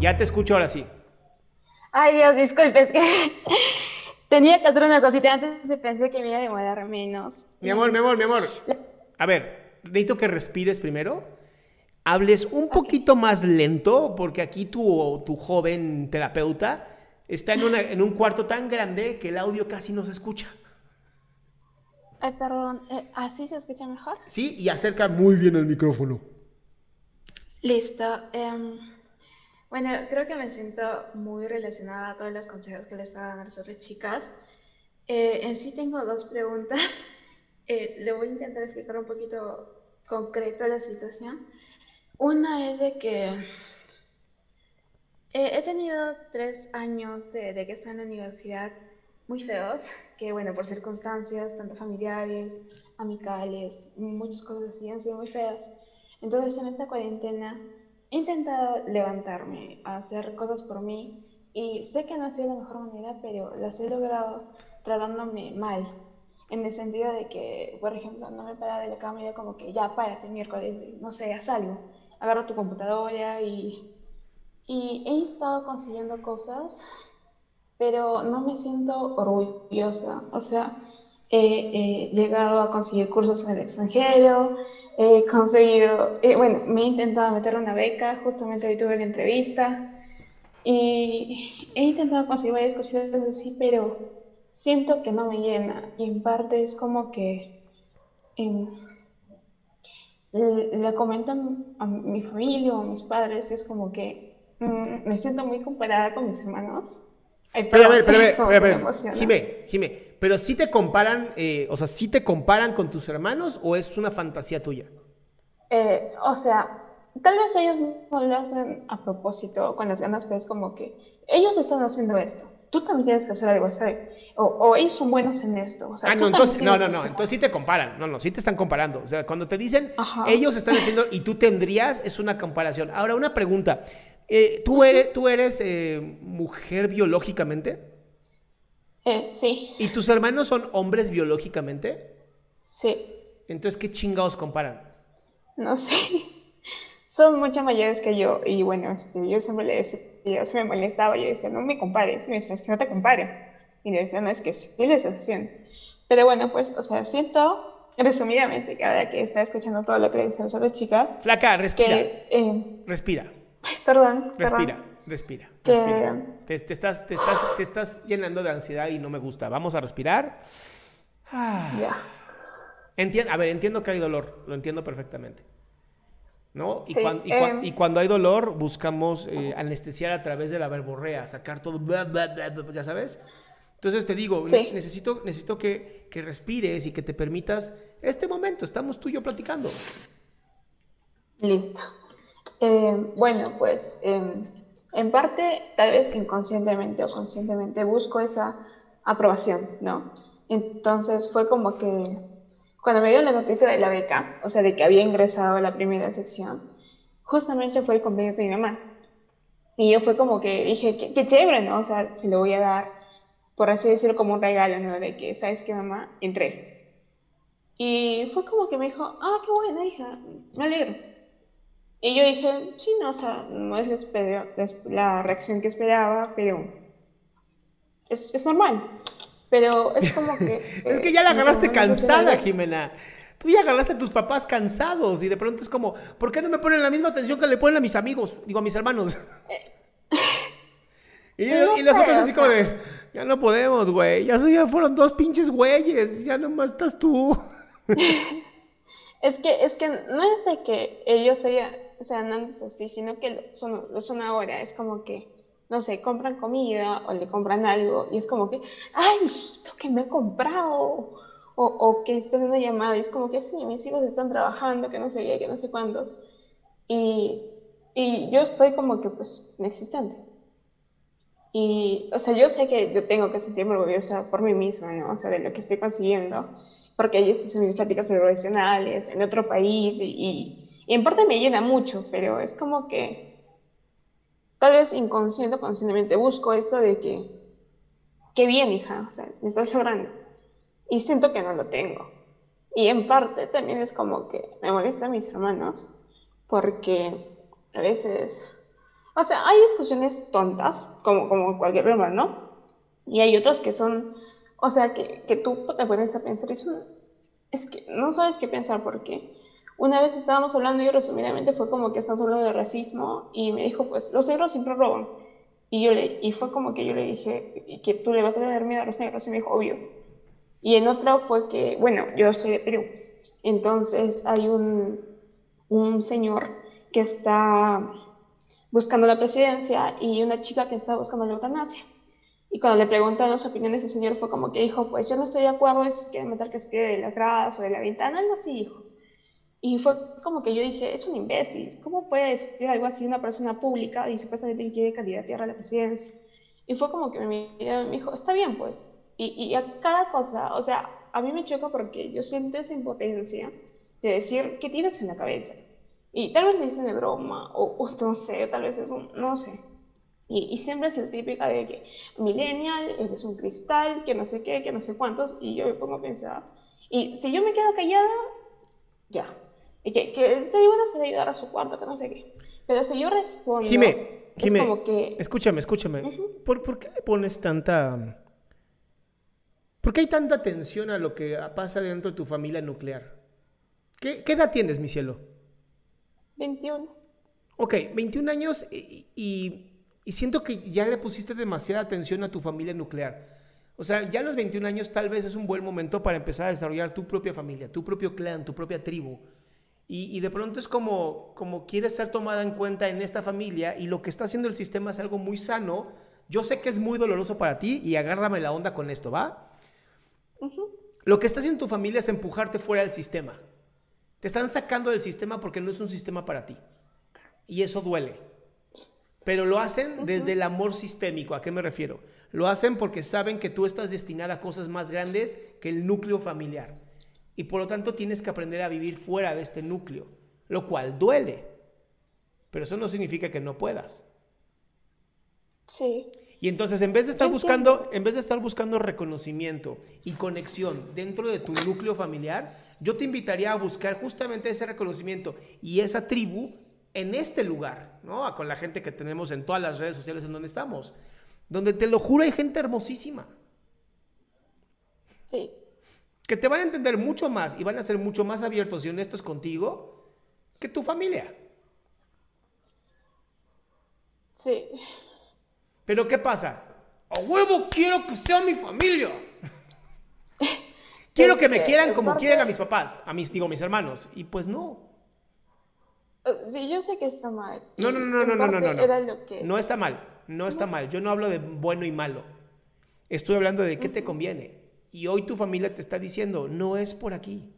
Ya te escucho ahora sí. Ay, Dios, disculpe, es que tenía que hacer una cosita antes y pensé que me iba a demorar menos. Mi amor, mi amor, mi amor. A ver, necesito que respires primero. Hables un poquito más lento, porque aquí tu, tu joven terapeuta está en, una- en un cuarto tan grande que el audio casi no se escucha. Ay, perdón, eh, ¿así se escucha mejor? ¿Sí? Y acerca muy bien el micrófono. Listo. em, bueno, creo que me siento muy relacionada a todos los consejos que le estaba dando a las otras chicas. Eh, en sí tengo dos preguntas. Eh, le voy a intentar explicar un poquito concreto la situación. Una es de que eh, he tenido tres años de, de que estoy en la universidad muy feos, que bueno, por circunstancias, tanto familiares, amicales, muchas cosas así, han sido muy feas. Entonces en esta cuarentena he intentado levantarme, hacer cosas por mí y sé que no ha sido la mejor manera, pero las he logrado tratándome mal, en el sentido de que, por ejemplo, no me paraba de la cama y era como que ya, párate miércoles, no sé, haz algo, agarra tu computadora y, y he estado consiguiendo cosas, pero no me siento orgullosa, o sea, he, he llegado a conseguir cursos en el extranjero, he conseguido, eh, bueno, me he intentado meter una beca, justamente hoy tuve la entrevista, y he intentado conseguir varias cositas así, pero siento que no me llena, y en parte es como que em, le, comentan a mi familia o a mis padres, es como que mm, me siento muy comparada con mis hermanos. Ay, Pero a perdón, ver, pero a ver, pero ver. Jime, Jime, pero sí te comparan, eh, o sea, sí te comparan con tus hermanos o es una fantasía tuya? Eh, o sea, tal vez ellos no lo hacen a propósito con las ganas, pero es como que ellos están haciendo esto. Tú también tienes que hacer algo así. O, o ellos son buenos en esto. O sea, Ah, no, entonces, no, no, entonces sí te comparan. No, no, sí te están comparando. O sea, cuando te dicen Ajá. ellos están haciendo y tú tendrías, es una comparación. Ahora, una pregunta. Eh, ¿Tú eres, tú eres mujer biológicamente? Eh, sí, ¿Y tus hermanos son hombres biológicamente? sí, Entonces, ¿qué chingados comparan? no sé. Son mucho mayores que yo. Y bueno, este, yo siempre le decía, se me molestaba. Yo decía, no me compares. Y me decía, es que no te compare. Y le decía, no, es que sí estás haciendo. Pero bueno, pues, o sea, siento, resumidamente, que ahora que está escuchando todo lo que le dicen las otras chicas, Flaca, respira. que, eh, Respira. perdón, Respira, perdón. Respira, respira. Te, te estás, te, estás, te estás llenando de ansiedad y no me gusta. Vamos a respirar. Ah. Ya. Entien- a ver, entiendo que hay dolor, lo entiendo perfectamente. ¿No? Y, Sí, cuan- y cuan- em. y cuando hay dolor, buscamos eh, anestesiar a través de la verborrea, sacar todo, bla, bla, bla, bla, ya sabes. Entonces te digo, Sí. necesito, necesito que, que respires y que te permitas este momento. Estamos tú y yo platicando. Listo. Eh, bueno, pues em, en parte, tal vez inconscientemente o conscientemente, busco esa aprobación, ¿no? Entonces fue como que cuando me dio la noticia de la beca, o sea, de que había ingresado a la primera sección, justamente fue el cumpleaños de mi mamá. Y yo fue como que dije, qué, qué chévere, ¿no? O sea, se lo voy a dar. por así decirlo, como un regalo, ¿no? De que, ¿sabes qué, mamá? Entré. Y fue como que me dijo, ah, qué buena hija, me alegro. Y yo dije, sí, no, o sea, no es la reacción que esperaba, pero es, es normal. Pero es como que... es que ya la agarraste cansada, Jimena. Tú ya agarraste a tus papás cansados y de pronto es como, ¿por qué no me ponen la misma atención que le ponen a mis amigos? Digo, a mis hermanos. y, y, los otros así como de, ya no podemos, güey. Ya, ya fueron dos pinches güeyes. Ya nomás estás tú. es que, es que no es de que ellos sean, sean antes así, sino que son, lo son ahora. Es como que no sé, compran comida o le compran algo y es como que, ay, hijito, que me he comprado. O, o que estén en una llamada y es como que, sí, mis hijos están trabajando, que no sé qué, que no sé cuántos. Y, y yo estoy como que, pues, inexistente. Y, o sea, yo sé que yo tengo que sentirme orgullosa por mí misma, ¿no? O sea, de lo que estoy consiguiendo, porque ahí estoy en mis prácticas profesionales, en otro país, y, y, en parte me llena mucho, pero es como que tal vez inconsciente o conscientemente busco eso de que, qué bien, hija, o sea, me estás llorando. Y siento que no lo tengo. Y en parte también es como que me molesta a mis hermanos, porque a veces, o sea, hay discusiones tontas, como, como cualquier hermano, y hay otras que son, o sea, que, que tú te pones a pensar, son, es que no sabes qué pensar porque una vez estábamos hablando y resumidamente fue como que estamos hablando de racismo y me dijo, pues los negros siempre roban. Y, yo le, y fue como que yo le dije, que tú le vas a tener miedo a los negros? Y me dijo, obvio. Y en otra fue que, bueno, yo soy de Perú. Entonces hay un, un señor que está buscando la presidencia y una chica que está buscando la eutanasia. Y cuando le preguntaron las opiniones, ese señor fue como que dijo, pues yo no estoy de acuerdo, es que meter que se quede de las gradas o de la ventana, algo así dijo. Y fue como que yo dije, es un imbécil, ¿cómo puede decir algo así una persona pública y supuestamente quiere candidatear a la presidencia? Y fue como que me me dijo, está bien pues. Y, y a cada cosa, o sea, a mí me choca porque yo siento esa impotencia de decir, ¿qué tienes en la cabeza? Y tal vez le dicen de broma, o, no sé, tal vez es un, no sé. Y, y, siempre es la típica de que, millennial, eres un cristal, que no sé qué, que no sé cuántos, y yo me pongo a pensar, y si yo me quedo callada, y que, que se iban a ayudar a su cuarto, que no sé qué. Pero si yo respondo. Jime, Jime, como que... escúchame, escúchame. ¿Por, ¿Por qué le pones tanta. ¿Por qué hay tanta tensión a lo que pasa dentro de tu familia nuclear? ¿Qué, qué edad tienes, mi cielo? 21. Ok, 21 años y, y, y, siento que ya le pusiste demasiada atención a tu familia nuclear. O sea, ya a los 21 años tal vez es un buen momento para empezar a desarrollar tu propia familia, tu propio clan, tu propia tribu. Y, de pronto es como, como quieres ser tomada en cuenta en esta familia y lo que está haciendo el sistema es algo muy sano. Yo sé que es muy doloroso para ti y agárrame la onda con esto, ¿va? Lo que está haciendo tu familia es empujarte fuera del sistema. Te están sacando del sistema porque no es un sistema para ti. Y eso duele. Pero lo hacen desde el amor sistémico. ¿A qué me refiero? Lo hacen porque saben que tú estás destinada a cosas más grandes que el núcleo familiar y por lo tanto tienes que aprender a vivir fuera de este núcleo, lo cual duele, pero eso no significa que no puedas. Sí. Y entonces en vez de estar buscando, en vez de estar buscando reconocimiento y conexión dentro de tu núcleo familiar, yo te invitaría a buscar justamente ese reconocimiento y esa tribu en este lugar, ¿no? Con la gente que tenemos en todas las redes sociales en donde estamos, donde te lo juro hay gente hermosísima. Sí que te van a entender mucho más y van a ser mucho más abiertos y honestos contigo que tu familia. Sí. Pero ¿qué pasa? A huevo quiero que sea mi familia. quiero que me quieran como quieren a mis papás, a mis, digo, mis hermanos. Y pues no. Eh, sí, yo sé que está mal. No, no, no, no, no, no, no. No. no está mal, no está mal. Yo no hablo de bueno y malo. Estoy hablando de qué te conviene. Y hoy tu familia te está diciendo, no es por aquí.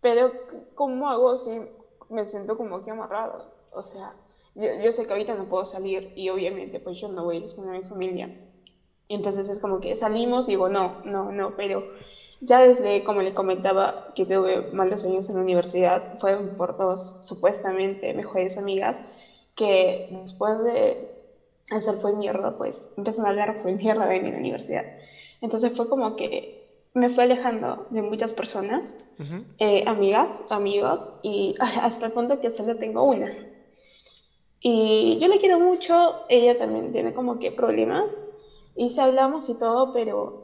Pero, ¿cómo hago si me siento como que amarrado? O sea, yo, sé que ahorita no puedo salir y obviamente pues yo no voy a disponer a mi familia. Y entonces es como que salimos, digo, no, no, no, pero ya desde, como le comentaba, que tuve malos años en la universidad, fue por dos supuestamente mejores amigas, que después de hacer fue mierda, pues empezar a hablar fue mierda de mi universidad. Entonces fue como que me fue alejando de muchas personas, eh, amigas, amigos, y hasta el punto que solo tengo una. Y yo le quiero mucho, ella también tiene como que problemas, y si hablamos y todo, pero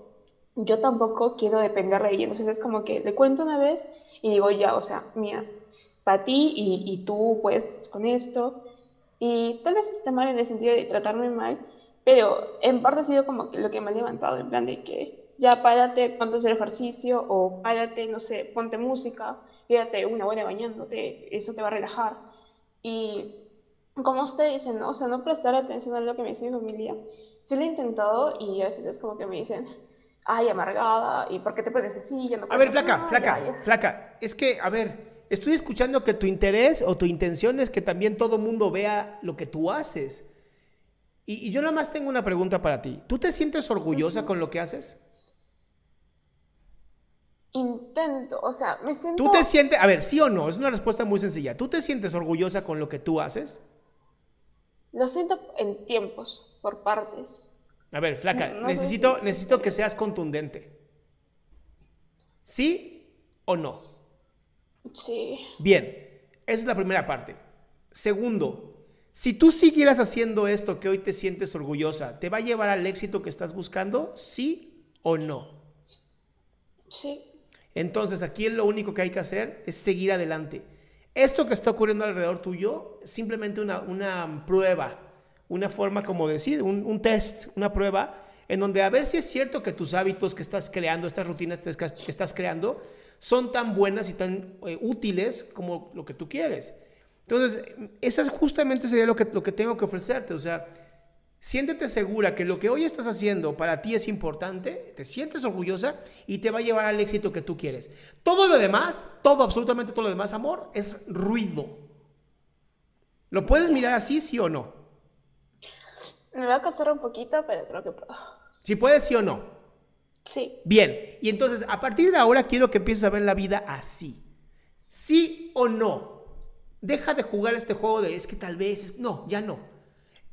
yo tampoco quiero depender de ella. Entonces es como que le cuento una vez y digo, ya, o sea, mía, para ti y, y tú puedes con esto. Y tal vez esté mal en el sentido de tratarme mal, pero en parte ha sido como que lo que me ha levantado, en plan de que ya párate, ponte a hacer ejercicio o párate, no sé, ponte música, quédate una hora bañándote, eso te va a relajar. Y como usted dice, ¿no? O sea, no prestar atención a lo que me dice mi familia. Sí lo he intentado y a veces es como que me dicen, ay, amargada, ¿y por qué te pones así? Ya no a ver, flaca, flaca, flaca, es que, a ver, estoy escuchando que tu interés o tu intención es que también todo mundo vea lo que tú haces. Y, y yo nada más tengo una pregunta para ti. ¿Tú te sientes orgullosa con lo que haces? Intento, o sea, me siento... ¿Tú te sientes, a ver, sí o no? Es una respuesta muy sencilla. ¿Tú te sientes orgullosa con lo que tú haces? Lo siento en tiempos, por partes. A ver, flaca, necesito, necesito que seas contundente. ¿Sí o no? Sí. Bien, esa es la primera parte. Segundo, si tú siguieras haciendo esto que hoy te sientes orgullosa, ¿te va a llevar al éxito que estás buscando? ¿Sí o no? Sí. Entonces aquí lo único que hay que hacer es seguir adelante. Esto que está ocurriendo alrededor tuyo es simplemente una, una prueba, una forma como decir, un, un, test, una prueba, en donde a ver si es cierto que tus hábitos que estás creando, estas rutinas que estás creando, son tan buenas y tan eh, útiles como lo que tú quieres. Entonces, eso justamente sería lo que, lo que tengo que ofrecerte. O sea, Siéntete segura que lo que hoy estás haciendo para ti es importante, te sientes orgullosa y te va a llevar al éxito que tú quieres. Todo lo demás, todo, absolutamente todo lo demás, amor, es ruido. ¿Lo puedes mirar así, sí o no? Me va a costar un poquito, pero creo que puedo. Si puedes, sí o no. Sí. Bien, y entonces a partir de ahora quiero que empieces a ver la vida así. ¿Sí o no? Deja de jugar este juego de es que tal vez, no, ya no.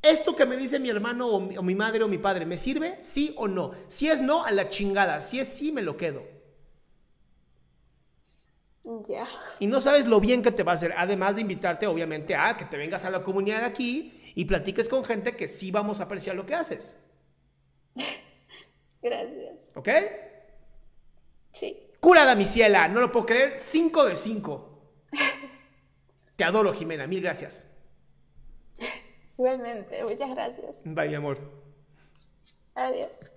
¿Esto que me dice mi hermano o mi, madre o mi padre, ¿me sirve? ¿Sí o no? Si es no, a la chingada. Si es sí, me lo quedo. Ya. Y no sabes lo bien que te va a hacer, además de invitarte, obviamente, a que te vengas a la comunidad aquí y platiques con gente que sí vamos a apreciar lo que haces. Gracias. ¿Ok? Sí. Curada, mi ciela, no lo puedo creer. Cinco de cinco. Te adoro, Jimena. Mil gracias. Igualmente, muchas gracias. Bye, mi amor. Adiós.